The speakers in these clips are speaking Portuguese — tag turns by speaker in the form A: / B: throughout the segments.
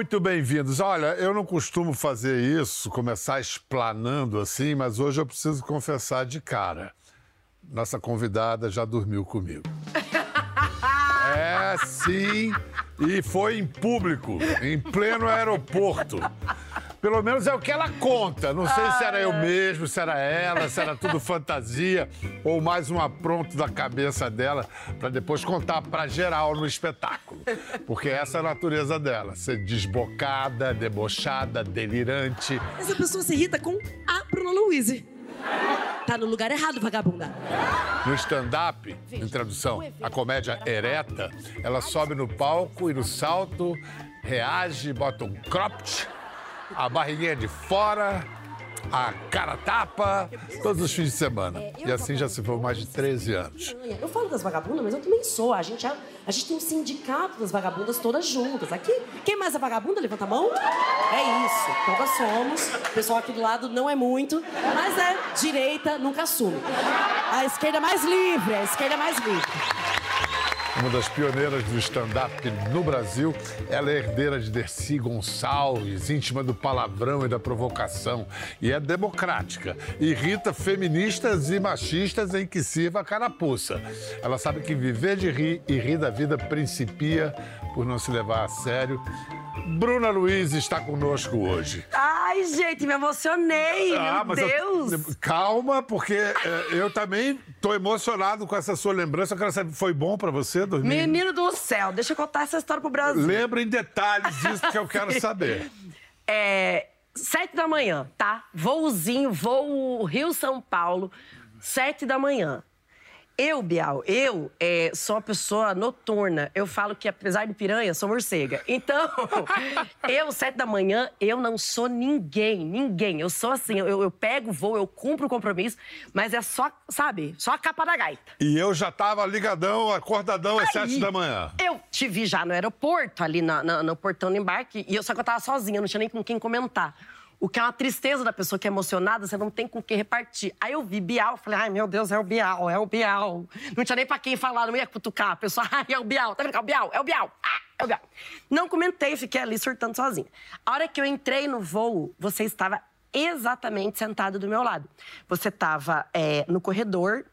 A: muito bem-vindos. Olha, eu não costumo fazer isso, começar explanando assim, mas hoje eu preciso confessar de cara. Nossa convidada já dormiu comigo. É, sim, e foi em público, em pleno aeroporto. Pelo menos é o que ela conta. Não sei se era eu mesmo, se era ela, se era tudo fantasia ou mais um apronto da cabeça dela para depois contar para geral no espetáculo. Porque essa é a natureza dela, ser desbocada, debochada, delirante.
B: Essa pessoa se irrita com a Bruna Louise. Tá no lugar errado, vagabunda.
A: No stand-up, em tradução, a comédia ereta, ela sobe no palco e no salto reage, bota um cropped a barriguinha de fora, a cara tapa, todos os fins de semana. E assim já se for mais de 13 anos.
B: Eu falo das vagabundas, mas eu também sou. A gente, é, a gente tem um sindicato das vagabundas todas juntas. Aqui, quem mais é vagabunda? Levanta a mão. É isso, todas somos. O pessoal aqui do lado não é muito, mas é direita, nunca assume. A esquerda é mais livre, a esquerda é mais livre
A: uma das pioneiras do stand-up no Brasil. Ela é herdeira de Dercy Gonçalves, íntima do palavrão e da provocação. E é democrática. Irrita feministas e machistas em que sirva a carapuça. Ela sabe que viver de rir e rir da vida principia por não se levar a sério. Bruna Luiz está conosco hoje.
B: Ai, gente, me emocionei, ah, meu Deus! Eu,
A: calma, porque é, eu também estou emocionado com essa sua lembrança. Eu quero saber, foi bom para você dormir?
B: Menino do céu, deixa eu contar essa história pro Brasil.
A: Lembra em detalhes disso que eu quero saber.
B: é, sete da manhã, tá? Voozinho, voo Rio-São Paulo, sete da manhã. Eu, Bial, eu é, sou uma pessoa noturna. Eu falo que, apesar de piranha, sou morcega. Então, eu, sete da manhã, eu não sou ninguém, ninguém. Eu sou assim, eu, eu pego, vou, eu cumpro o compromisso, mas é só, sabe, só a capa da gaita.
A: E eu já tava ligadão, acordadão às sete da manhã.
B: Eu te vi já no aeroporto, ali na, na, no portão do embarque, e eu, só que eu tava sozinha, não tinha nem com quem comentar. O que é uma tristeza da pessoa que é emocionada, você não tem com o que repartir. Aí eu vi Bial, falei, ai meu Deus, é o Bial, é o Bial. Não tinha nem pra quem falar, não ia cutucar. A pessoa, ai, é o Bial, tá vendo? É o Bial, é o Bial. Ah, é o Bial. Não comentei, fiquei ali surtando sozinha. A hora que eu entrei no voo, você estava exatamente sentado do meu lado. Você estava é, no corredor,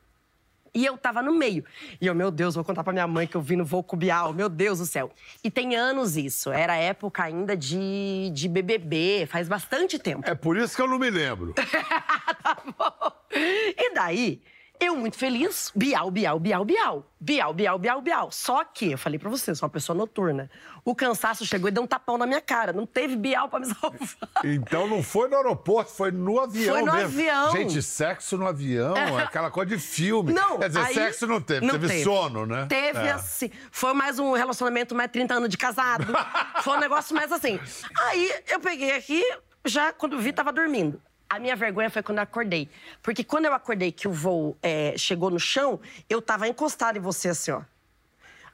B: e eu tava no meio. E eu, meu Deus, vou contar pra minha mãe que eu vim no voo cubial, meu Deus do céu. E tem anos isso, era época ainda de, de BBB, faz bastante tempo.
A: É por isso que eu não me lembro.
B: tá bom. E daí, eu muito feliz, bial, bial, bial, bial. Bial, bial, bial, bial. Só que, eu falei pra você, sou uma pessoa noturna. O cansaço chegou e deu um tapão na minha cara. Não teve bial pra me salvar.
A: Então não foi no aeroporto, foi no avião
B: foi no
A: mesmo.
B: avião.
A: Gente, sexo no avião é aquela coisa de filme.
B: Não,
A: Quer dizer,
B: aí,
A: sexo não teve, não teve, teve, sono, né?
B: Teve é. assim. Foi mais um relacionamento mais 30 anos de casado. foi um negócio mais assim. Aí eu peguei aqui, já quando vi, tava dormindo. A minha vergonha foi quando eu acordei. Porque quando eu acordei que o voo é, chegou no chão, eu tava encostada em você assim, ó.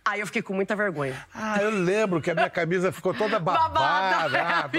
B: Aí eu fiquei com muita vergonha.
A: Ah, eu lembro que a minha camisa ficou toda babada. Ah,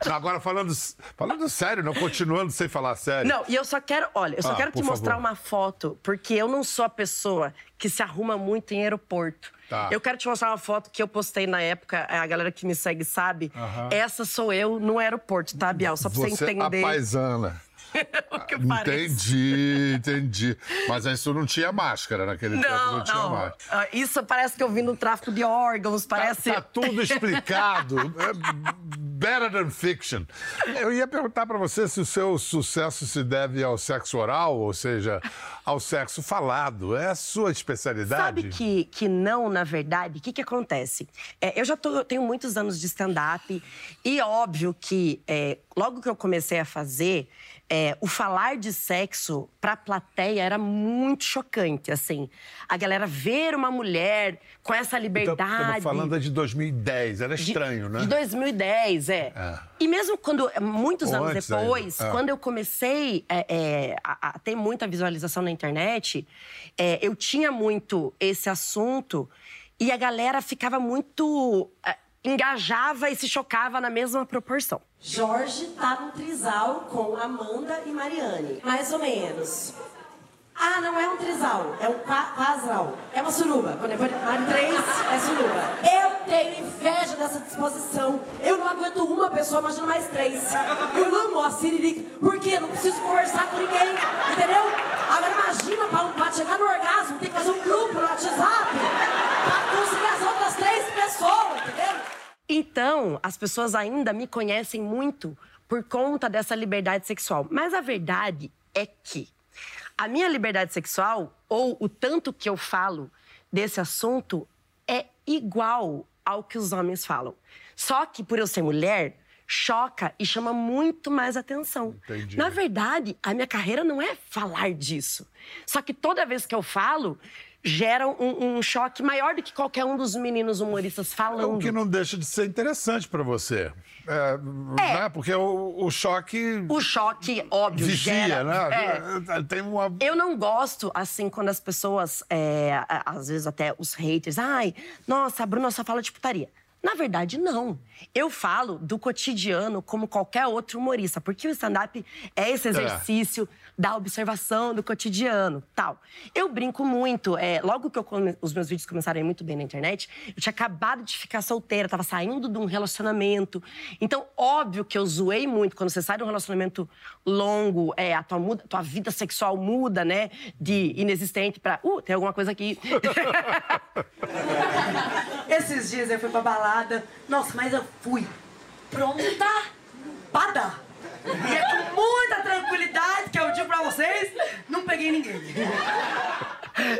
A: tá. Agora, falando, falando sério, não continuando sem falar sério.
B: Não, e eu só quero, olha, eu só ah, quero te mostrar uma foto, porque eu não sou a pessoa que se arruma muito em aeroporto. Tá. Eu quero te mostrar uma foto que eu postei na época, a galera que me segue sabe. Essa sou eu no aeroporto, tá, Bial? Só pra você, você entender.
A: A paisana. entendi, entendi. Mas isso não tinha máscara naquele não, tempo, não, não. tinha máscara. Ah,
B: isso parece que eu vim no tráfico de órgãos, parece.
A: Tá, tá tudo explicado. é better than fiction. Eu ia perguntar para você se o seu sucesso se deve ao sexo oral, ou seja, ao sexo falado. É a sua especialidade?
B: Sabe que, que não, na verdade. O que, que acontece? É, eu já tô, tenho muitos anos de stand-up e óbvio que é, logo que eu comecei a fazer é, o falar de sexo para a plateia era muito chocante, assim. A galera ver uma mulher com essa liberdade. Estamos
A: falando de 2010, era estranho,
B: de,
A: né?
B: De 2010, é. é. E mesmo quando, muitos anos depois, é. quando eu comecei é, é, a, a, ter muita visualização na internet, é, eu tinha muito esse assunto e a galera ficava muito engajava e se chocava na mesma proporção. Jorge tá no trisal com Amanda e Mariane. Mais ou menos. Ah, não é um trisal, é um casal. É uma suruba. Quando é três, é suruba. Eu tenho inveja dessa disposição. Eu não aguento uma pessoa, imagina mais três. Eu amo a Siririca, porque não preciso conversar com ninguém, entendeu? Agora imagina, para, para chegar no orgasmo, tem que fazer um grupo no WhatsApp para conseguir as outras três pessoas? Então, as pessoas ainda me conhecem muito por conta dessa liberdade sexual. Mas a verdade é que a minha liberdade sexual, ou o tanto que eu falo desse assunto, é igual ao que os homens falam. Só que por eu ser mulher, choca e chama muito mais atenção. Entendi. Na verdade, a minha carreira não é falar disso. Só que toda vez que eu falo, gera um, um, choque maior do que qualquer um dos meninos humoristas falando.
A: O que não deixa de ser interessante para você. É, é. Né? Porque o, o, choque.
B: O choque, óbvio,
A: vigia,
B: gera,
A: né?
B: É.
A: Tem uma...
B: Eu não gosto, assim, quando as pessoas, é, às vezes até os haters, ai, nossa, a Bruna só fala de putaria. Na verdade, não. Eu falo do cotidiano como qualquer outro humorista, porque o stand-up é esse é. exercício é. da observação do cotidiano, tal. Eu brinco muito. É, logo que come... os meus vídeos começaram a ir muito bem na internet, eu tinha acabado de ficar solteira, tava saindo de um relacionamento. Então, óbvio que eu zoei muito. Quando você sai de um relacionamento longo, é, a tua, muda, tua vida sexual muda, né? De inexistente para uh, tem alguma coisa aqui. Esses dias eu fui pra balada. Nossa, mas eu fui pronta para dar. E é com muita tranquilidade que eu digo pra vocês, não peguei ninguém.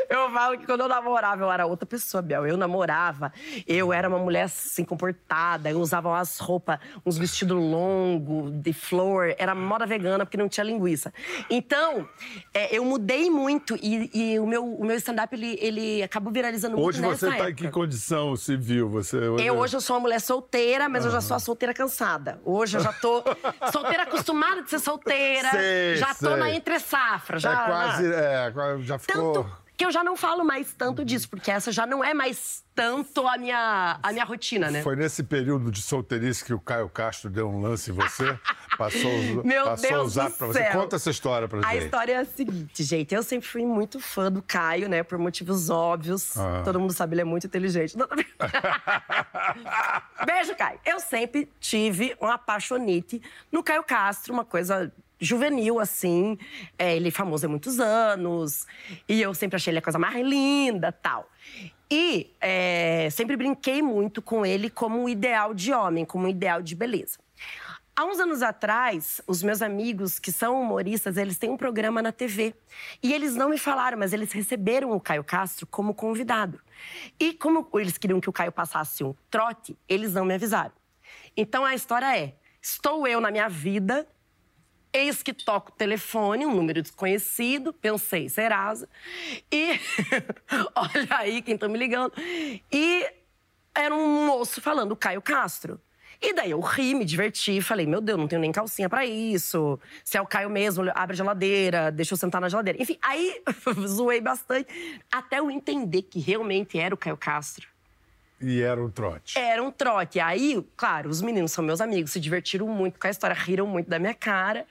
B: Eu falo que quando eu namorava, eu era outra pessoa, Biel. Eu namorava, eu era uma mulher assim, comportada, eu usava umas roupas, uns vestidos longos, de flor, era moda vegana porque não tinha linguiça. Então, é, eu mudei muito e, e, o meu, o meu stand-up, ele, ele acabou viralizando
A: hoje
B: muito
A: Hoje você tá em que condição civil? Você,
B: hoje... Eu hoje eu sou uma mulher solteira, mas uhum. eu já sou a solteira cansada. Hoje eu já tô solteira acostumada de ser solteira, sei, já tô sei. na entre safra. Já,
A: é quase, é, já ficou...
B: Tanto que eu já não falo mais tanto disso, porque essa já não é mais tanto a minha, a minha rotina, né?
A: Foi nesse período de solteirice que o Caio Castro deu um lance em você? Passou,
B: Meu
A: passou
B: Deus
A: o zap pra você? Conta essa história pra
B: a
A: gente.
B: A história é a seguinte, gente. Eu sempre fui muito fã do Caio, né? Por motivos óbvios. Ah. Todo mundo sabe, ele é muito inteligente. Beijo, Caio. Eu sempre tive um apaixonite no Caio Castro, uma coisa juvenil, assim. É, ele é famoso há muitos anos. E eu sempre achei ele a coisa mais linda tal. E é, sempre brinquei muito com ele como um ideal de homem, como um ideal de beleza. Há uns anos atrás, os meus amigos que são humoristas, eles têm um programa na TV. E eles não me falaram, mas eles receberam o Caio Castro como convidado. E como eles queriam que o Caio passasse um trote, eles não me avisaram. Então a história é: estou eu na minha vida, Eis que toco o telefone, um número desconhecido, pensei, Serasa. E olha aí quem tá me ligando. E era um moço falando, Caio Castro. E daí eu ri, me diverti, falei, meu Deus, não tenho nem calcinha para isso. Se é o Caio mesmo, abre a geladeira, deixa eu sentar na geladeira. Enfim, aí zoei bastante, até eu entender que realmente era o Caio Castro.
A: E era um trote.
B: Era um trote. Aí, claro, os meninos são meus amigos, se divertiram muito com a história, riram muito da minha cara.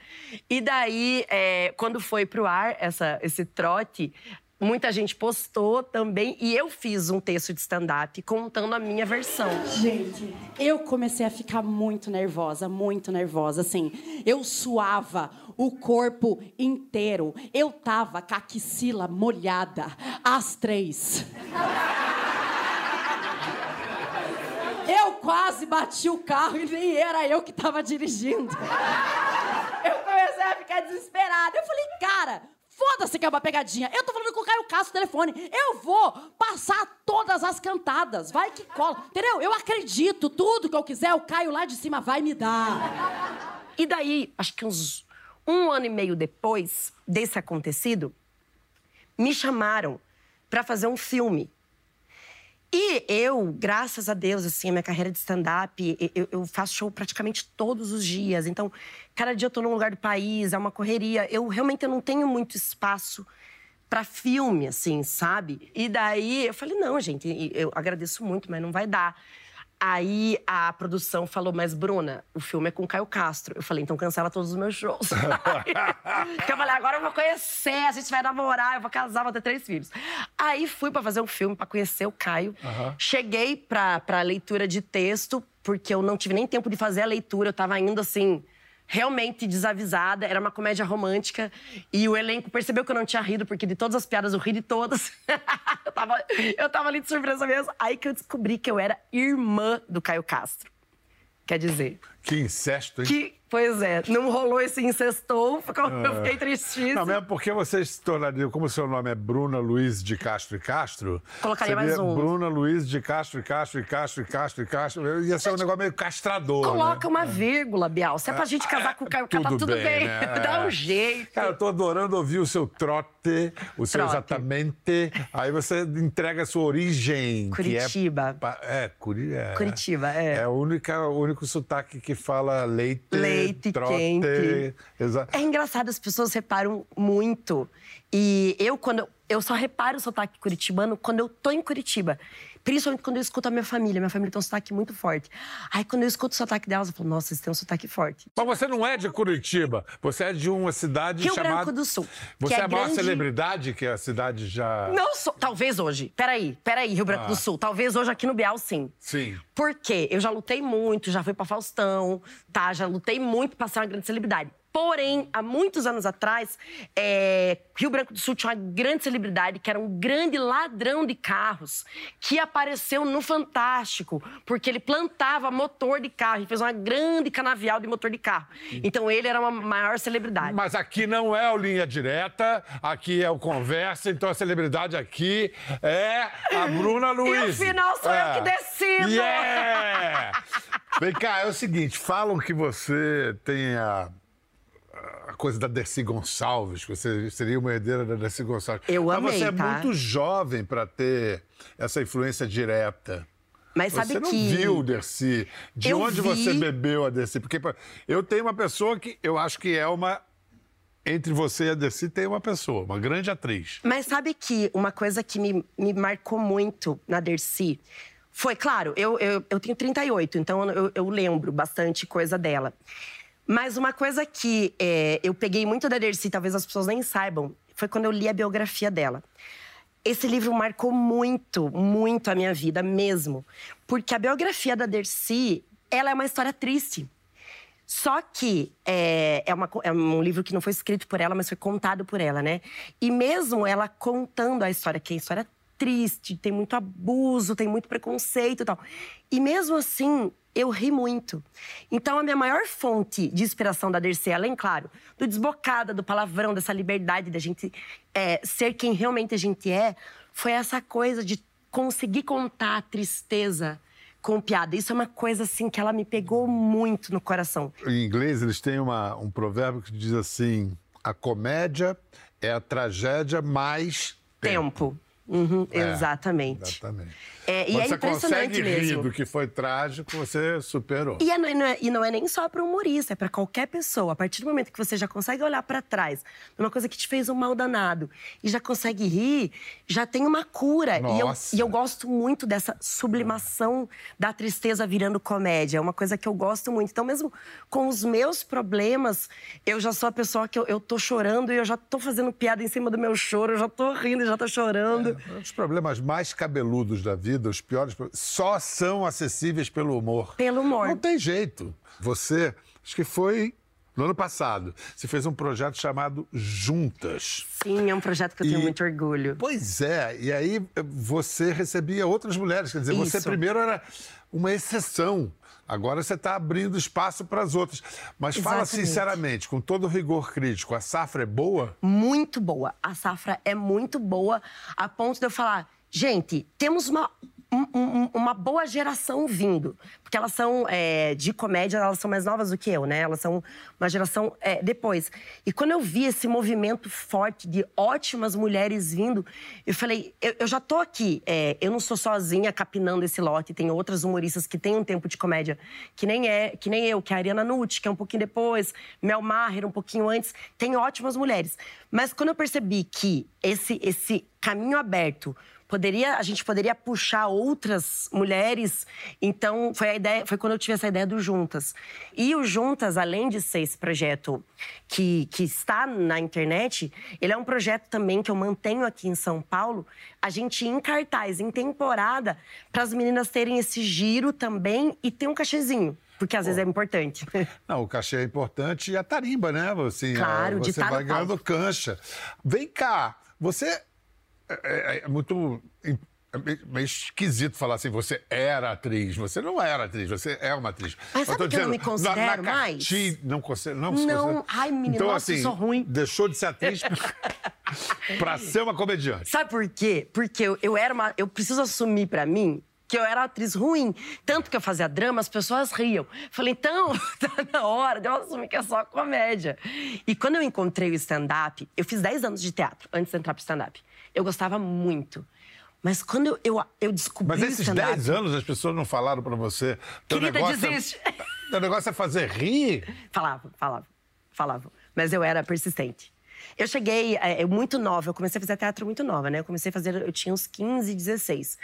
B: E daí, é, quando foi pro ar essa, esse trote, muita gente postou também. E eu fiz um texto de stand-up contando a minha versão.
C: Gente, eu comecei a ficar muito nervosa, muito nervosa. Assim, eu suava o corpo inteiro. Eu tava com a axila molhada, às três. Eu quase bati o carro e nem era eu que estava dirigindo. Eu comecei a ficar desesperada. Eu falei, cara, foda-se que é uma pegadinha. Eu tô falando com o Caio Castro no telefone. Eu vou passar todas as cantadas. Vai que cola. Entendeu? Eu acredito. Tudo que eu quiser, o Caio lá de cima vai me dar.
B: E daí, acho que uns um ano e meio depois desse acontecido, me chamaram para fazer um filme e eu, graças a Deus, assim, a minha carreira de stand-up, eu, eu, faço show praticamente todos os dias. Então, cada dia eu tô num lugar do país, é uma correria. Eu realmente eu não tenho muito espaço para filme, assim, sabe? E daí eu falei, não, gente, eu agradeço muito, mas não vai dar. Aí a produção falou, mas Bruna, o filme é com Caio Castro. Eu falei, então cancela todos os meus shows. Porque eu falei, agora eu vou conhecer, a gente vai namorar, eu vou casar, vou ter três filhos. Aí fui para fazer um filme, para conhecer o Caio. Uhum. Cheguei pra, pra leitura de texto, porque eu não tive nem tempo de fazer a leitura, eu tava indo assim realmente desavisada, era uma comédia romântica e o elenco percebeu que eu não tinha rido, porque de todas as piadas eu ri de todas. eu, tava, eu tava ali de surpresa mesmo. Aí que eu descobri que eu era irmã do Caio Castro. Quer dizer.
A: Que incesto, hein?
B: Que Pois é, não rolou esse incestou, eu é. fiquei tristíssima.
A: Não, mesmo porque você se tornaria, como o seu nome é Bruna Luiz de Castro e Castro,
B: colocaria mais um.
A: Bruna Luiz de Castro e Castro e Castro e Castro e Castro, ia ser um negócio meio castrador.
B: Coloca né? uma vírgula, Bial. Se é pra gente casar com o Caio, tudo tá tudo bem, bem. Né? dá um jeito.
A: Cara, eu tô adorando ouvir o seu trote, o seu trote. exatamente. Aí você entrega a sua origem.
B: Curitiba.
A: É, é, Curi... é,
B: Curitiba, é.
A: É o único, sotaque que fala leite.
B: Leite trote, quente. É engraçado, as pessoas reparam muito. E eu, quando. Eu só reparo o sotaque curitibano quando eu tô em Curitiba. Principalmente quando eu escuto a minha família. Minha família tem um sotaque muito forte. Aí, quando eu escuto o sotaque delas, eu falo, nossa, eles têm um sotaque forte.
A: Mas você não é de Curitiba. Você é de uma cidade
B: Rio
A: chamada...
B: Branco do Sul.
A: Você é,
B: é
A: a maior grande... celebridade que a cidade já...
B: Não sou. Talvez hoje. Peraí, peraí, Rio Branco ah. do Sul. Talvez hoje aqui no Bial, sim.
A: Sim.
B: Por quê? Eu já lutei muito, já fui pra Faustão, tá? Já lutei muito pra ser uma grande celebridade. Porém, há muitos anos atrás, é, Rio Branco do Sul tinha uma grande celebridade que era um grande ladrão de carros que apareceu no Fantástico, porque ele plantava motor de carro e fez uma grande canavial de motor de carro. Então ele era uma maior celebridade.
A: Mas aqui não é o linha direta, aqui é o conversa, então a celebridade aqui é a Bruna Luiz. E
B: no final sou é. eu que decido.
A: Yeah! Vem cá, é o seguinte, falam que você tem a coisa da Dercy Gonçalves, que você seria uma herdeira da Dercy Gonçalves.
B: Eu amei,
A: Mas você é
B: tá?
A: muito jovem para ter essa influência direta.
B: Mas sabe
A: você não
B: que...
A: viu Dercy. De
B: eu
A: onde
B: vi...
A: você bebeu a Dercy? Porque eu tenho uma pessoa que eu acho que é uma entre você e a Dercy tem uma pessoa, uma grande atriz.
B: Mas sabe que uma coisa que me, me marcou muito na Dercy foi, claro, eu, eu, eu tenho 38, então eu, eu lembro bastante coisa dela. Mas uma coisa que é, eu peguei muito da Dercy, talvez as pessoas nem saibam, foi quando eu li a biografia dela. Esse livro marcou muito, muito a minha vida mesmo. Porque a biografia da Dercy, ela é uma história triste. Só que é, é, uma, é, um livro que não foi escrito por ela, mas foi contado por ela, né? E mesmo ela contando a história, que é a história triste, tem muito abuso, tem muito preconceito e tal. E mesmo assim, eu ri muito. Então, a minha maior fonte de inspiração da Dercy, além, claro, do desbocada, do palavrão, dessa liberdade da gente é, ser quem realmente a gente é, foi essa coisa de conseguir contar a tristeza com piada. Isso é uma coisa, assim, que ela me pegou muito no coração.
A: Em inglês, eles têm uma, um provérbio que diz assim: a comédia é a tragédia mais tempo.
B: tempo. Uhum, é, exatamente.
A: Exatamente.
B: É, e é
A: você
B: impressionante
A: consegue
B: mesmo.
A: rir do que foi trágico, você superou.
B: E, é, não é, e não é nem só para humorista, é para qualquer pessoa. A partir do momento que você já consegue olhar para trás, numa coisa que te fez um mal danado, e já consegue rir, já tem uma cura. E eu, e eu, gosto muito dessa sublimação da tristeza virando comédia. É uma coisa que eu gosto muito. Então, mesmo com os meus problemas, eu já sou a pessoa que eu, eu tô chorando e eu já tô fazendo piada em cima do meu choro, eu já tô rindo e já tô chorando.
A: É, os problemas mais cabeludos da vida vida, os piores, só são acessíveis pelo humor.
B: Pelo humor.
A: Não tem jeito. Você, acho que foi no ano passado, você fez um projeto chamado Juntas.
B: Sim, é um projeto que eu tenho muito orgulho.
A: Pois é, e aí você recebia outras mulheres, quer dizer, Isso. você primeiro era uma exceção. Agora você está abrindo espaço para as outras. Mas Exatamente. fala sinceramente, com todo rigor crítico, a safra é boa?
B: Muito boa. A safra é muito boa, a ponto de eu falar, gente, temos uma um, uma boa geração vindo. Porque elas são é, de comédia, elas são mais novas do que eu, né? Elas são uma geração é, depois. E quando eu vi esse movimento forte de ótimas mulheres vindo, eu falei, eu, eu já tô aqui. É, eu não sou sozinha capinando esse lote. Tem outras humoristas que têm um tempo de comédia, que nem é, que nem eu, que é a Ariana Nutt, que é um pouquinho depois, Mel Maher, um pouquinho antes. Tem ótimas mulheres. Mas quando eu percebi que esse, esse caminho aberto. Poderia, a gente poderia puxar outras mulheres. Então, foi a ideia, foi quando eu tive essa ideia do Juntas. E o Juntas, além de ser esse projeto que, que está na internet, ele é um projeto também que eu mantenho aqui em São Paulo. A gente em cartaz, em temporada, para as meninas terem esse giro também e ter um cachezinho. Porque às vezes é importante.
A: Não, o cachê é importante e a tarimba, né? Assim,
B: Claro, de
A: você
B: no
A: vai ganhando cancha. Vem cá, você. É, é- é muito. É esquisito falar assim, você era atriz. Você não era atriz, você é uma atriz.
B: Mas sabe
A: tô
B: que eu não me
A: dizendo,
B: considero
A: na, na
B: mais?
A: Não, considera, não,
B: Não,
A: considera.
B: ai, menino,
A: então,
B: nossa, eu
A: assim,
B: sou ruim.
A: deixou de ser atriz pra ser uma comediante.
B: Sabe por quê? Porque eu, eu era uma. Eu preciso assumir pra mim que eu era atriz ruim. Tanto que eu fazia drama, as pessoas riam. Falei, então, tá na hora de eu assumir que é só comédia. E quando eu encontrei o stand-up, eu fiz 10 anos de teatro antes de entrar pro stand-up. Eu gostava muito. Mas quando eu, eu, eu descobri
A: Mas esses
B: stand-up.
A: 10 anos as pessoas não falaram pra você. Teu
B: Querida,
A: negócio
B: desiste.
A: É, teu negócio é fazer rir.
B: Falavam, falavam, falavam. Mas eu era persistente. Eu cheguei é, muito nova, eu comecei a fazer teatro muito nova, né? Eu comecei a fazer, eu tinha uns 15, 16.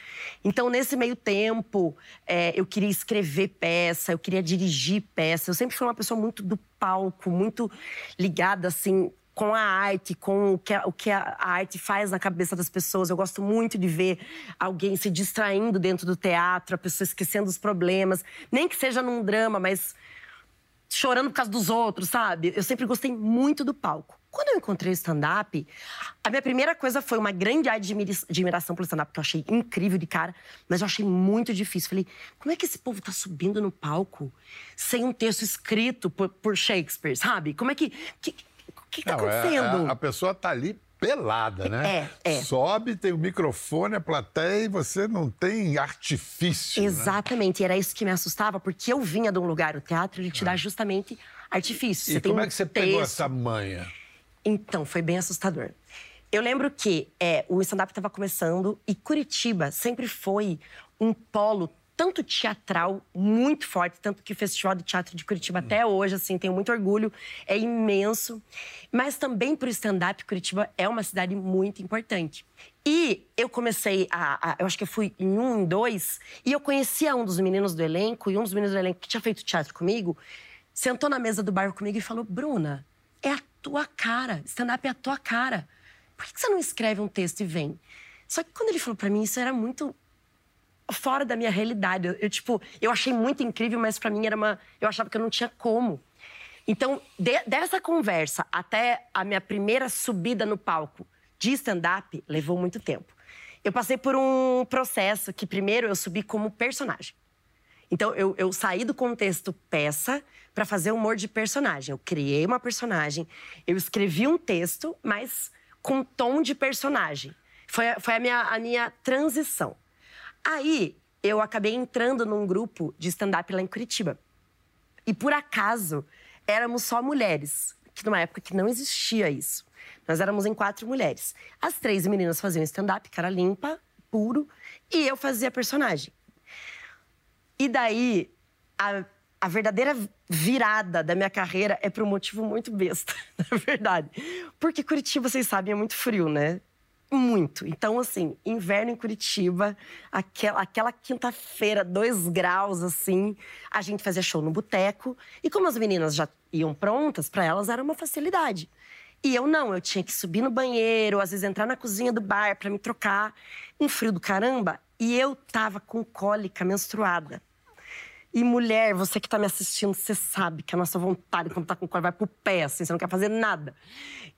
B: Então, nesse meio tempo, é, eu queria escrever peça, eu queria dirigir peça. Eu sempre fui uma pessoa muito do palco, muito ligada, assim, com a arte, com o que, a, o que a arte faz na cabeça das pessoas. Eu gosto muito de ver alguém se distraindo dentro do teatro, a pessoa esquecendo os problemas. Nem que seja num drama, mas chorando por causa dos outros, sabe? Eu sempre gostei muito do palco. Quando eu encontrei o stand-up, a minha primeira coisa foi uma grande admira- admiração pelo stand-up, que eu achei incrível de cara, mas eu achei muito difícil. Falei, como é que esse povo tá subindo no palco sem um texto escrito por, por Shakespeare, sabe? Como é que. que que, que tá
A: Não, é-
B: acontecendo?
A: é- a pessoa tá ali pelada, né?
B: É, é.
A: Sobe, tem o microfone, a plateia e você não tem artifício. né?
B: Exatamente, e era isso que me assustava, porque eu vinha de um lugar, o teatro, ele te dá justamente artifício.
A: E
B: Você
A: como é que você pegou
B: texto.
A: essa manha?
B: Então, foi bem assustador. Eu lembro que é, o stand-up estava começando e Curitiba sempre foi um polo tanto teatral muito forte, tanto que o Festival de Teatro de Curitiba até hoje, assim, tenho muito orgulho, é imenso. Mas também para o stand-up, Curitiba é uma cidade muito importante. E eu comecei a, a- Eu acho que eu fui em um, em dois, e eu conhecia um dos meninos do elenco, e um dos meninos do elenco que tinha feito teatro comigo, sentou na mesa do bar comigo e falou: Bruna, é a tua cara. Stand-up é a tua cara. Por que que você não escreve um texto e vem? Só que quando ele falou pra mim, isso era muito fora da minha realidade. Eu, eu, tipo, eu achei muito incrível, mas pra mim era uma. Eu achava que eu não tinha como. Então, de- dessa conversa até a minha primeira subida no palco de stand-up levou muito tempo. Eu passei por um processo que primeiro eu subi como personagem. Então, eu, eu saí do contexto peça para fazer humor de personagem. Eu criei uma personagem, eu escrevi um texto, mas com tom de personagem. Foi, foi a, minha, a minha transição. Aí, eu acabei entrando num grupo de stand-up lá em Curitiba. E por acaso, éramos só mulheres, que numa época que não existia isso. Nós éramos em quatro mulheres. As três meninas faziam stand-up, cara limpa, puro, e eu fazia personagem. E daí, a, a verdadeira virada da minha carreira é por um motivo muito besta, na verdade. Porque Curitiba, vocês sabem, é muito frio, né? Muito. Então, assim, inverno em Curitiba, aquela, aquela quinta-feira, dois graus, assim, a gente fazia show no boteco. E como as meninas já iam prontas, para elas era uma facilidade. E eu não, eu tinha que subir no banheiro, às vezes entrar na cozinha do bar para me trocar. Um frio do caramba. E eu tava com cólica menstruada. E mulher, você que tá me assistindo, você sabe que a nossa vontade quando tá com cólica vai pro pé, assim, você não quer fazer nada.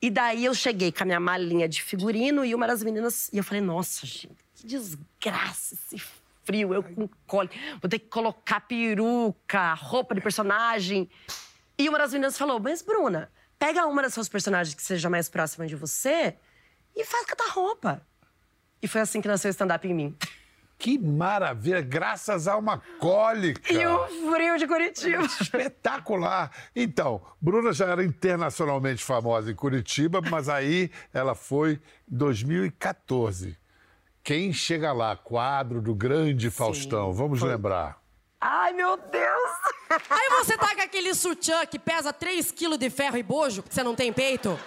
B: E daí eu cheguei com a minha malinha de figurino e uma das meninas. E eu falei, nossa, gente, que desgraça esse frio, eu com cólica. Vou ter que colocar peruca, roupa de personagem. E uma das meninas falou: Mas, Bruna, pega uma das suas personagens que seja mais próxima de você e faz catar-roupa. E foi assim que nasceu o stand-up em mim.
A: Que maravilha, graças a uma cólica.
B: E o frio de Curitiba.
A: Espetacular! Então, Bruna já era internacionalmente famosa em Curitiba, mas aí ela foi em 2014. Quem chega lá? Quadro do grande Faustão. Vamos lembrar.
B: Ai, meu Deus!
C: Aí você tá com aquele sutiã que pesa 3 quilos de ferro e bojo, porque você não tem peito.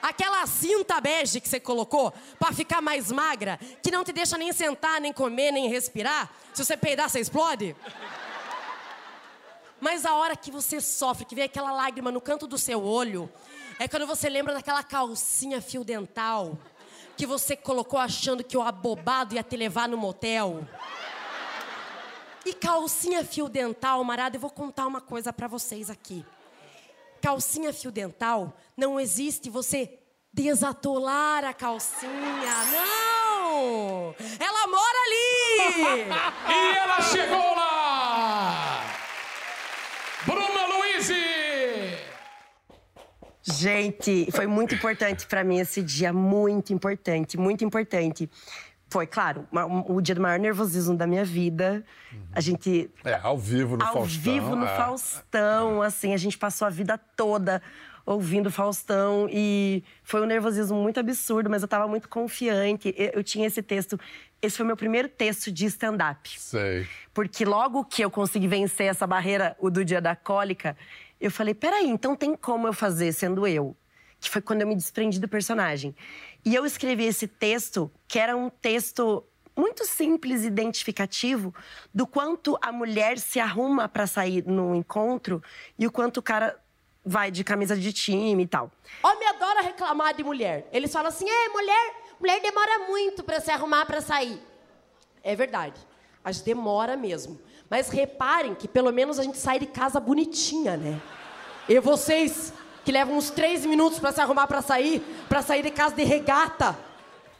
C: Aquela cinta bege que você colocou para ficar mais magra, que não te deixa nem sentar, nem comer, nem respirar. Se você peidar, você explode. Mas a hora que você sofre, que vem aquela lágrima no canto do seu olho, é quando você lembra daquela calcinha fio dental que você colocou achando que o abobado ia te levar no motel. E calcinha fio dental, marada, eu vou contar uma coisa para vocês aqui. Calcinha fio dental, não existe você desatolar a calcinha. Não! Ela mora ali!
D: e ela chegou lá! Bruna Luiz!
B: Gente, foi muito importante para mim esse dia, muito importante, muito importante. Foi, claro, o dia do maior nervosismo da minha vida. A gente.
A: É, ao vivo no
B: ao
A: Faustão.
B: Ao vivo no
A: é.
B: Faustão, assim, a gente passou a vida toda ouvindo Faustão e foi um nervosismo muito absurdo, mas eu estava muito confiante. Eu, eu, tinha esse texto. Esse foi meu primeiro texto de stand-up.
A: Sei.
B: Porque logo que eu consegui vencer essa barreira, o do dia da cólica, eu falei: peraí, então tem como eu fazer sendo eu? Que foi quando eu me desprendi do personagem. E eu escrevi esse texto, que era um texto muito simples, identificativo, do quanto a mulher se arruma para sair no encontro e o quanto o cara vai de camisa de time e tal.
C: Homem adora reclamar de mulher. Eles falam assim: é, mulher, mulher demora muito para se arrumar para sair. É verdade. A gente demora mesmo. Mas reparem que pelo menos a gente sai de casa bonitinha, né? E vocês que levam uns três minutos para se arrumar para sair, para sair de casa de regata.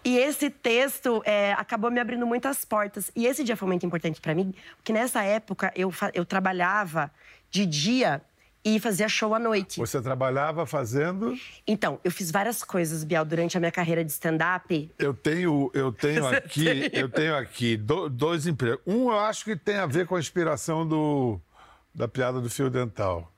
B: E esse texto é, acabou me abrindo muitas portas. E esse dia foi muito importante para mim, porque nessa época eu, eu trabalhava de dia e fazia show à noite.
A: Você trabalhava fazendo?
B: Então, eu fiz várias coisas, Bial, durante a minha carreira de stand-up.
A: Eu tenho, eu tenho aqui, eu tenho aqui do, dois empregos. Um eu acho que tem a ver com a inspiração do, da piada do fio dental.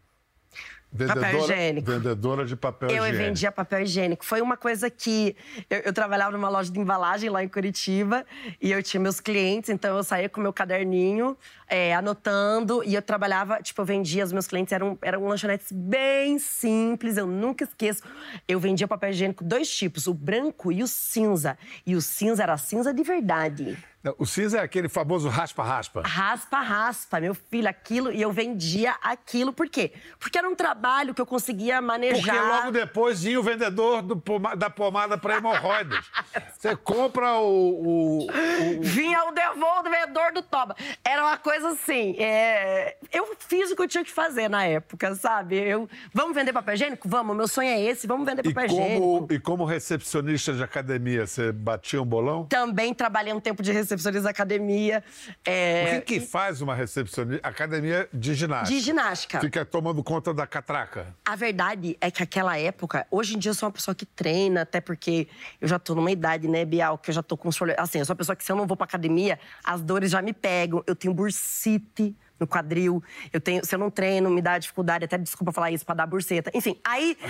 B: Vendedora, papel higiênico.
A: Vendedora de papel
B: eu
A: higiênico.
B: Eu vendia papel higiênico. Foi uma coisa que. Eu, eu, trabalhava numa loja de embalagem lá em Curitiba e eu tinha meus clientes, então eu saía com meu caderninho, é, anotando, e eu trabalhava, tipo, eu vendia, os meus clientes eram, eram lanchonetes bem simples, eu nunca esqueço. Eu vendia papel higiênico dois tipos, o branco e o cinza. E o cinza era cinza de verdade.
A: O cinza é aquele famoso raspa-raspa.
B: Raspa-raspa, meu filho, aquilo. E eu vendia aquilo. Por quê? Porque era um trabalho que eu conseguia manejar.
A: Porque logo depois vinha o vendedor do, da pomada para hemorroidas. Você compra o, o, o,
B: Vinha o devolvedor do toba. Era uma coisa assim. É... Eu fiz o que eu tinha que fazer na época, sabe? Eu... Vamos vender papel higiênico? Vamos, meu sonho é esse, vamos vender papel
A: e como,
B: higiênico.
A: E como recepcionista de academia, você batia um bolão?
B: Também trabalhei um tempo de recepcionista da academia. É...
A: O que, que faz uma recepcionista? Academia de ginástica.
B: De ginástica.
A: Fica tomando conta da catraca.
B: A verdade é que aquela época, hoje em dia eu sou uma pessoa que treina, até porque eu já tô numa idade, né, Bial, que eu já tô com os Assim, eu sou uma pessoa que se eu não vou pra academia, as dores já me pegam. Eu tenho bursite no quadril. Eu tenho, se eu não treino, me dá dificuldade, até desculpa falar isso, para dar burseta. Enfim, aí.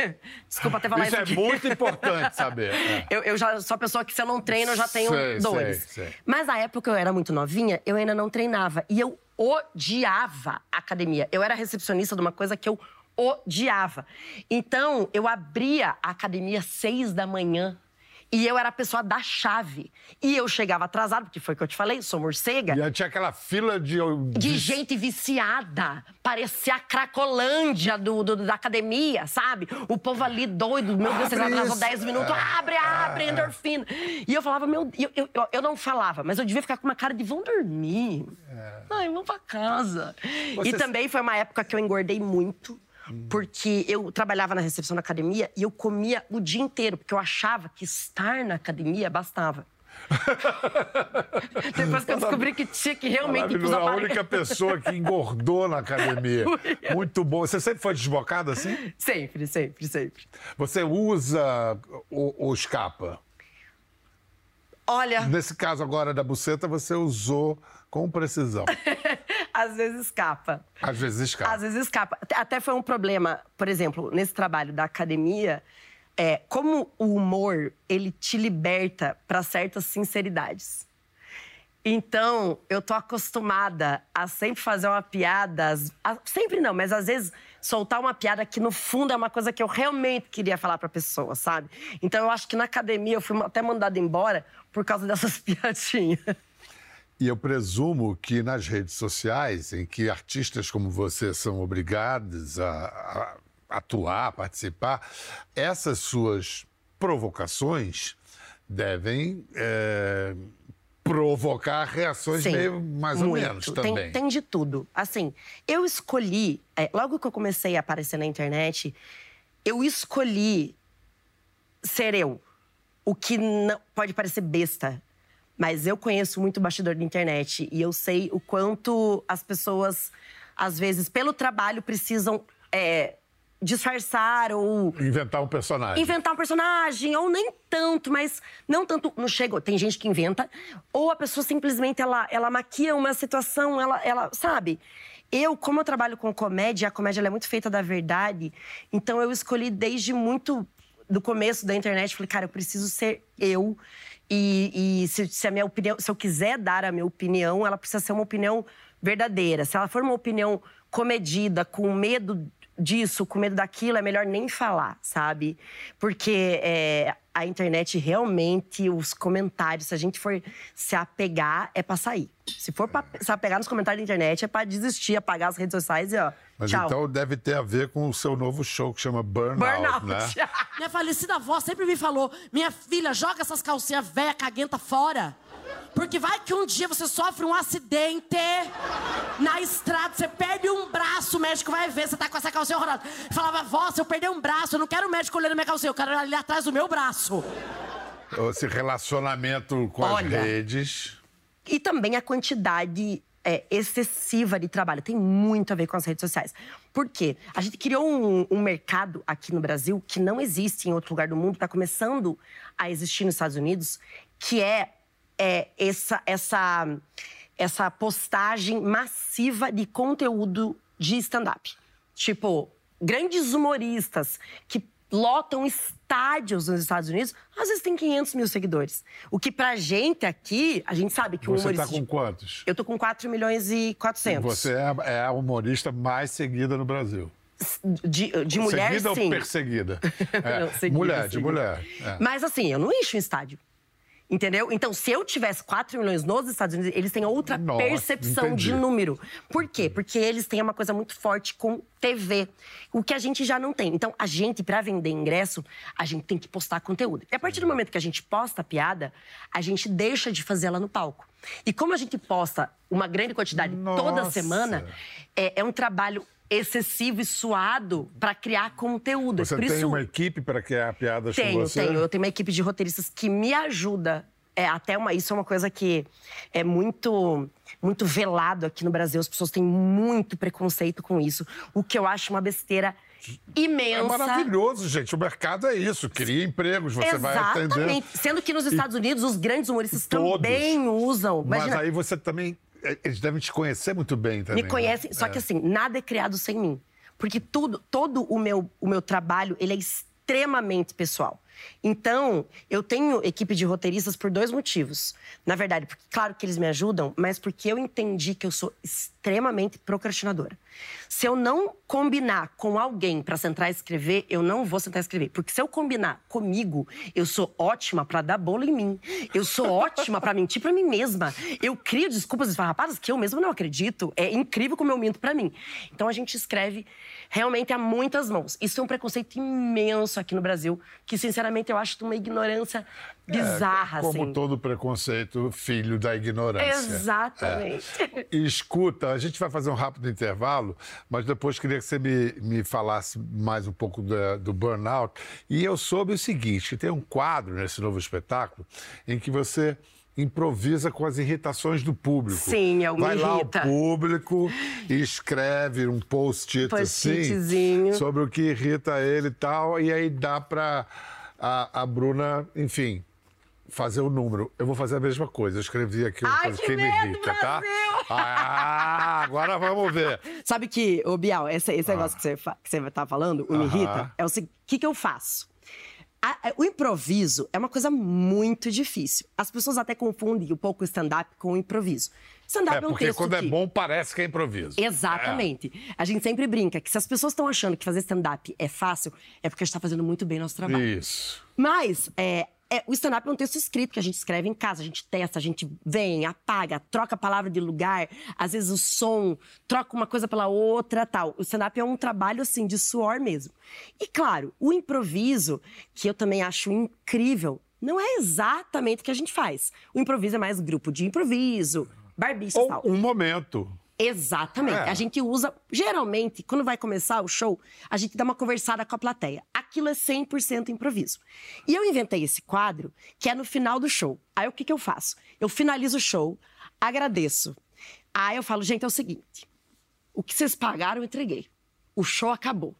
B: É... desculpa até falar
A: isso.
B: Isso
A: é muito importante saber. É.
B: Eu, eu, já sou a pessoa que, se eu não treino, eu já tenho
A: sei,
B: dores.
A: Sei, sei.
B: Mas na época eu era muito novinha, eu ainda não treinava. E eu odiava academia. Eu era recepcionista de uma coisa que eu odiava. Então, eu abria a academia às seis da manhã. E eu era a pessoa da chave. E eu chegava atrasado, porque foi o que eu te falei, sou morcega.
A: E tinha aquela fila de...
B: De gente viciada. Parecia a Cracolândia do, do, da academia, sabe? O povo ali doido. Meu Deus, vocês atrasou 10 minutos. Abre, abre, endorfina. E eu falava, meu... Eu, eu, eu não falava, mas eu devia ficar com uma cara de vão dormir. Ai, vamos pra casa.
A: Você-
B: E também foi uma época que eu engordei muito. Porque eu trabalhava na recepção da academia e eu comia o dia inteiro, porque eu achava que estar na academia bastava. Depois que eu descobri que tinha que realmente pros
A: Maravilhoso, a única pessoa que engordou na academia. Muito bom. Você sempre foi desbocada assim?
B: Sempre, sempre, sempre.
A: Você usa o, o escapa.
B: Olha,
A: Nesse caso agora da buceta, você usou com precisão.
B: às vezes escapa.
A: Às vezes escapa.
B: Às vezes escapa. Até- foi um problema, por exemplo, nesse trabalho da academia, é, como o humor, ele te liberta para certas sinceridades. Então, eu tô acostumada a sempre fazer uma piada, a- sempre não, mas às vezes soltar uma piada que, no fundo, é uma coisa que eu realmente queria falar pra pessoa, sabe? Então, eu acho que na academia eu fui até mandada embora por causa dessas piadinhas.
A: E eu presumo que nas redes sociais, em que artistas como você são obrigados a, a atuar, a participar, essas suas provocações devem é, provocar reações
B: Sim,
A: meio mais ou
B: muito.
A: menos
B: Tem-
A: também.
B: Tem, de tudo. Assim, eu escolhi, é, logo que eu comecei a aparecer na internet, eu escolhi ser eu. O que não, pode parecer besta, mas eu conheço muito o bastidor da internet e eu sei o quanto as pessoas, às vezes, pelo trabalho, precisam é, disfarçar ou
A: Inventar um personagem.
B: inventar um personagem, ou nem tanto, mas não tanto. Não chega. Tem gente que inventa, ou a pessoa simplesmente ela, ela maquia uma situação, ela, ela sabe. Eu, como eu trabalho com comédia, a comédia é muito feita da verdade, então eu escolhi desde muito do começo da internet, falei, cara, eu preciso ser eu. E, e se, se a minha opinião, se eu quiser dar a minha opinião, ela precisa ser uma opinião verdadeira. Se ela for uma opinião comedida, com medo disso, com medo daquilo, é melhor nem falar, sabe? Porque é, a internet realmente, os comentários, se a gente for se apegar, é pra sair. Se for pra se apegar nos comentários da internet, é pra desistir, apagar as redes sociais e ó.
A: Mas
B: tchau.
A: então deve ter a ver com o seu novo show que chama Burnout,
B: Burnout.
A: né?
C: Minha falecida avó sempre me falou: minha filha, joga essas calcinhas velha caguenta fora. Porque vai que um dia você sofre um acidente na estrada, você perde um braço, o médico vai ver, você tá com essa calcinha horrorosa. Falava, vó, se eu perder um braço, eu não quero o médico olhando minha calcinha, eu quero ali atrás do meu braço.
A: Esse relacionamento com
B: Olha.
A: as redes.
B: E também a quantidade é, excessiva de trabalho. Tem muito a ver com as redes sociais. Por quê? A gente criou um, um mercado aqui no Brasil que não existe em outro lugar do mundo, está começando a existir nos Estados Unidos, que é, é essa, essa, essa postagem massiva de conteúdo de stand-up. Tipo, grandes humoristas que lotam estádios nos Estados Unidos, às vezes tem 500 mil seguidores. O que pra gente aqui, a gente sabe que o
A: Você
B: humorista...
A: está com quantos?
B: Eu tô com 4 milhões e 400.
A: Você é, a- é a humorista mais seguida no Brasil.
B: De, de mulher,
A: seguida
B: sim.
A: ou perseguida? É,
B: Não, seguida,
A: mulher, de
B: seguida.
A: mulher. é.
B: Mas assim, eu não encho um estádio. Entendeu? Então, se eu tivesse 4 milhões nos Estados Unidos, eles têm outra
A: Nossa,
B: percepção
A: entendi.
B: de número. Por quê? Porque eles têm uma coisa muito forte com TV, o que a gente já não tem. Então, a gente, pra vender ingresso, a gente tem que postar conteúdo. E a partir do momento que a gente posta a piada, a gente deixa de fazer ela no palco. E como a gente posta uma grande quantidade toda
A: Nossa.
B: semana, é, é um trabalho excessivo e suado pra criar conteúdo.
A: Você
B: Por
A: tem
B: isso,
A: uma equipe para criar piadas com
B: tenho,
A: você?
B: tenho. Eu tenho uma equipe de roteiristas que me ajuda. É, até uma, isso é uma coisa que é muito, muito velado aqui no Brasil. As pessoas têm muito preconceito com isso. O que eu acho uma besteira
A: É
B: imensa.
A: maravilhoso, gente. O mercado é isso. Cria empregos, você vai atender.
B: Exatamente. Sendo que nos Estados Unidos, os grandes humoristas
A: Todos.
B: também usam.
A: Mas
B: Imagina,
A: aí você também. Eh, Eles devem te conhecer muito bem também.
B: me conhecem.
A: né?
B: Só que assim, nada é criado sem mim. Porque tudo, todo o meu, o meu trabalho, ele é extremamente pessoal. Então, eu tenho equipe de roteiristas por dois motivos. Na verdade, porque, claro que eles me ajudam, mas porque eu entendi que eu sou extremamente procrastinadora. Se eu não combinar com alguém para sentar e escrever, eu não vou sentar e escrever. Porque se eu combinar comigo, eu sou ótima para dar bolo em mim. Eu sou ótima para mentir para mim mesma. Eu crio desculpas esfarrapadas que eu mesma não acredito. É incrível como eu minto para mim. Então a gente escreve realmente a muitas mãos. Isso é um preconceito imenso aqui no Brasil, que sinceramente eu acho uma ignorância bizarra,
A: É, Como
B: assim.
A: todo preconceito, filho da ignorância.
B: Exatamente.
A: E escuta, a gente vai fazer um rápido intervalo, mas depois queria que você me, me falasse mais um pouco da- do burnout. E eu soube o seguinte: que tem um quadro nesse novo espetáculo em que você improvisa com as irritações do público.
B: Sim, eu me
A: Vai lá
B: irrita.
A: o público e escreve um post-it assim
B: Post-itzinho.
A: sobre o que irrita ele e tal, e aí dá para a, a Bruna, enfim, fazer o número. Eu vou fazer a mesma coisa. Eu escrevi aqui uma
B: Ai,
A: coisa
B: que
A: que me irrita, tá? Ah, agora vamos ver.
B: Sabe que, ô Bial, esse, esse negócio que você, que você tá falando, o me irrita, é o seguinte: o que, que eu faço? A- o improviso é uma coisa muito difícil. As pessoas até confundem um pouco o stand-up com o improviso. Stand-up
A: É,
B: é, um
A: porque
B: texto
A: quando é
B: que-
A: bom, parece que é improviso.
B: Exatamente. A gente sempre brinca que se as pessoas estão achando que fazer stand-up é fácil, é porque a gente está fazendo muito bem nosso
A: É.
B: trabalho.
A: Isso.
B: Mas é, é, o stand-up é um texto escrito que a gente escreve em casa, a gente testa, a gente vem, apaga, troca a palavra de lugar, às vezes o som, troca uma coisa pela outra, tal. O stand-up é um trabalho assim de suor mesmo. E claro, o improviso, que eu também acho incrível, não é exatamente o que a gente faz. O improviso é mais grupo de improviso, barbichas e
A: Ou
B: tal.
A: um momento.
B: Exatamente.
A: É.
B: A gente usa, geralmente, quando vai começar o show, a gente dá uma conversada com a plateia. Aquilo é 100% improviso. E eu inventei esse quadro, que é no final do show. Aí o que, que eu faço? Eu finalizo o show, agradeço. Aí eu falo, gente, é o seguinte: o que vocês pagaram, eu entreguei. O show acabou.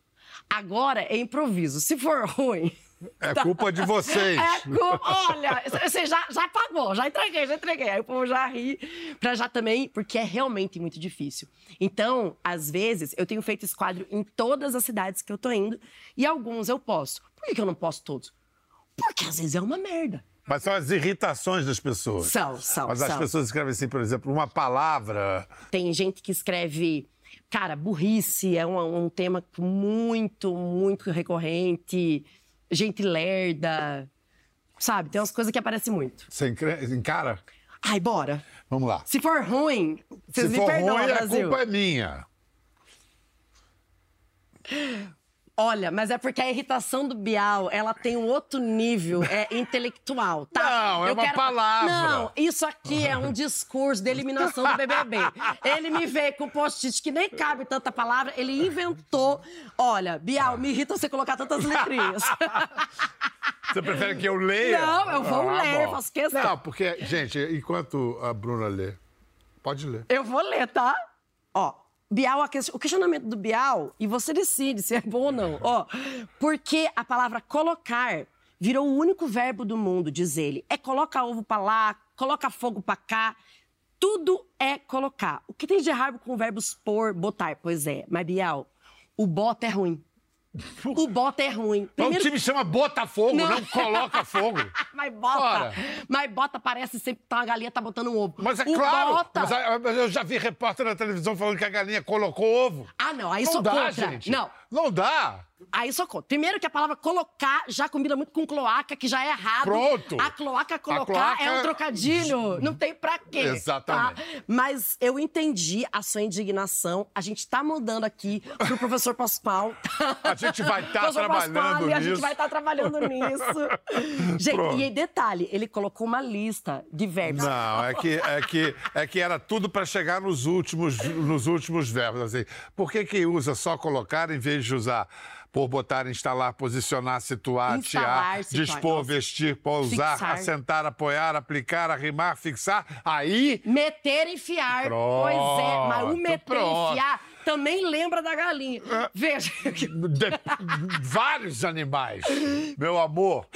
B: Agora é improviso. Se for ruim.
A: É culpa de vocês.
B: É culpa. Olha, você já, já pagou, já entreguei, já entreguei. Aí o povo já ri, pra já também, porque é realmente muito difícil. Então, às vezes, eu tenho feito esse quadro em todas as cidades que eu tô indo, e alguns eu posso. Por que, que eu não posso todos? Porque às vezes é uma merda.
A: Mas são as irritações das pessoas.
B: São, são,
A: Mas as
B: são.
A: pessoas escrevem assim, por exemplo, uma palavra.
B: Tem gente que escreve. Cara, burrice é um, um tema muito, muito recorrente. Gente lerda. Sabe? Tem umas coisas que aparecem muito.
A: Você encara?
B: Ai, bora.
A: Vamos lá.
B: Se for ruim, vocês
A: Se
B: me
A: for
B: perdoam,
A: ruim, a
B: Brasil.
A: culpa é minha.
B: Olha, mas é porque a irritação do Bial, ela tem um outro nível é intelectual, tá?
A: Não, é uma palavra.
B: Não, isso aqui é um discurso de eliminação do BBB. Ele me veio com post-it que nem cabe tanta palavra, ele inventou. Olha, Bial, me irrita você colocar tantas letrinhas.
A: Você prefere que eu leia?
B: Não, eu vou ler,
A: bom.
B: faço questão.
A: Não, porque, gente, enquanto a Bruna lê, pode ler.
B: Eu vou ler, tá? Ó, Bial, o questionamento do Bial, e você decide se é bom ou não. Ó, porque a palavra colocar virou o único verbo do mundo, diz ele. É coloca ovo pra lá, coloca fogo pra cá. Tudo é colocar. O que tem de errado com verbos pôr, botar? Pois é, mas Bial, o bota é ruim. O bota é ruim.
A: Mas o
B: Primeiro-
A: time chama Botafogo, não,
B: Não.
A: coloca fogo.
B: mas bota.
A: Ora.
B: Mas bota parece sempre que tá uma galinha tá botando um ovo.
A: Mas é
B: o
A: claro.
B: Bota...
A: Mas, mas eu já vi repórter na televisão falando que a galinha colocou ovo.
B: Ah, não, aí
A: não
B: sou
A: dá,
B: contra.
A: gente.
B: Não,
A: Não dá.
B: Aí só conta. Primeiro que a palavra colocar já combina muito com cloaca, que já é errado.
A: Pronto.
B: A cloaca colocar
A: cloaca-
B: é um trocadilho. Não tem pra quê.
A: Exatamente.
B: tá? Mas eu entendi a sua indignação. A gente tá mudando aqui pro professor Pascoal.
A: A gente vai tá
B: Professor
A: trabalhando
B: Pasquale, A
A: nisso.
B: gente vai estar trabalhando nisso. gente,
A: Pronto.
B: e aí, detalhe, ele colocou uma lista de verbos.
A: Não, é que, é que, é que era tudo para chegar nos últimos, nos últimos verbos. Assim. Por que, que usa só colocar em vez de usar por botar, instalar, posicionar, situar,
B: situar,
A: dispor,
B: nossa.
A: vestir, pousar,
B: Fixar.
A: assentar, apoiar, aplicar, arrimar, fixar? Aí.
B: Meter e enfiar.
A: Pronto,
B: pois é, mas o meter
A: pronto.
B: e enfiar também lembra da galinha. Veja.
A: de- vários animais, meu amor.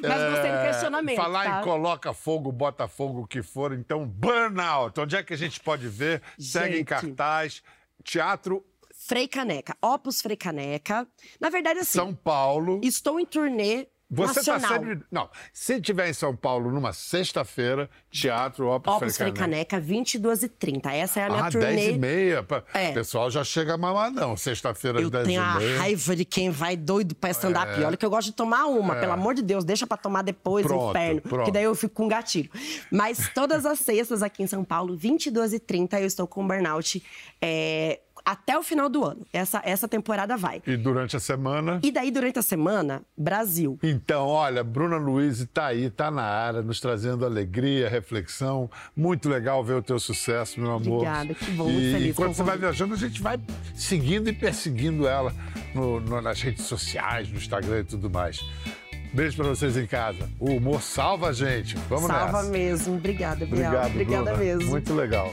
B: Mas gostei do questionamento,
A: Falar
B: tá?
A: em coloca fogo, bota fogo, o que for, então, burnout. Onde é que a gente pode ver? Segue em
B: Gente.
A: cartaz. Teatro
B: Frei Caneca, Opus Frei Caneca. Na verdade, assim,
A: São Paulo.
B: estou em turnê
A: Você está
B: nacional.
A: sempre. Não, se estiver em São Paulo numa sexta-feira, teatro Opus,
B: Opus Frei Caneca, 22 e 30. Essa é a minha
A: Ah,
B: turnê.
A: 10 e meia. Pa-
B: É.
A: O pessoal já chega mamadão, sexta-feira às
B: Eu
A: 10
B: tenho a raiva de quem vai doido pra stand-up. Olha que eu gosto de tomar uma, pelo amor de Deus, deixa pra tomar depois,
A: É. Pronto,
B: inferno.
A: pronto.
B: Que daí eu fico com gatilho. Mas todas as sextas aqui em São Paulo, 22 e 30, eu estou com burnout é, até o final do ano. Essa, essa temporada vai.
A: E durante a semana.
B: E daí, durante a semana, Brasil.
A: Então, olha, Bruna Luiz está aí, está na área, nos trazendo alegria, reflexão. Muito legal ver o teu sucesso, meu amor.
B: Obrigada, que bom,
A: E
B: muito feliz
A: enquanto você vai viajando, a gente vai seguindo e perseguindo ela no- no- nas redes sociais, no Instagram e tudo mais. Beijo para vocês em casa. O humor salva a gente. Vamos
B: Salva
A: nessa.
B: mesmo. Obrigada.
A: Obrigado,
B: Obrigada
A: Bruna.
B: mesmo.
A: Muito legal.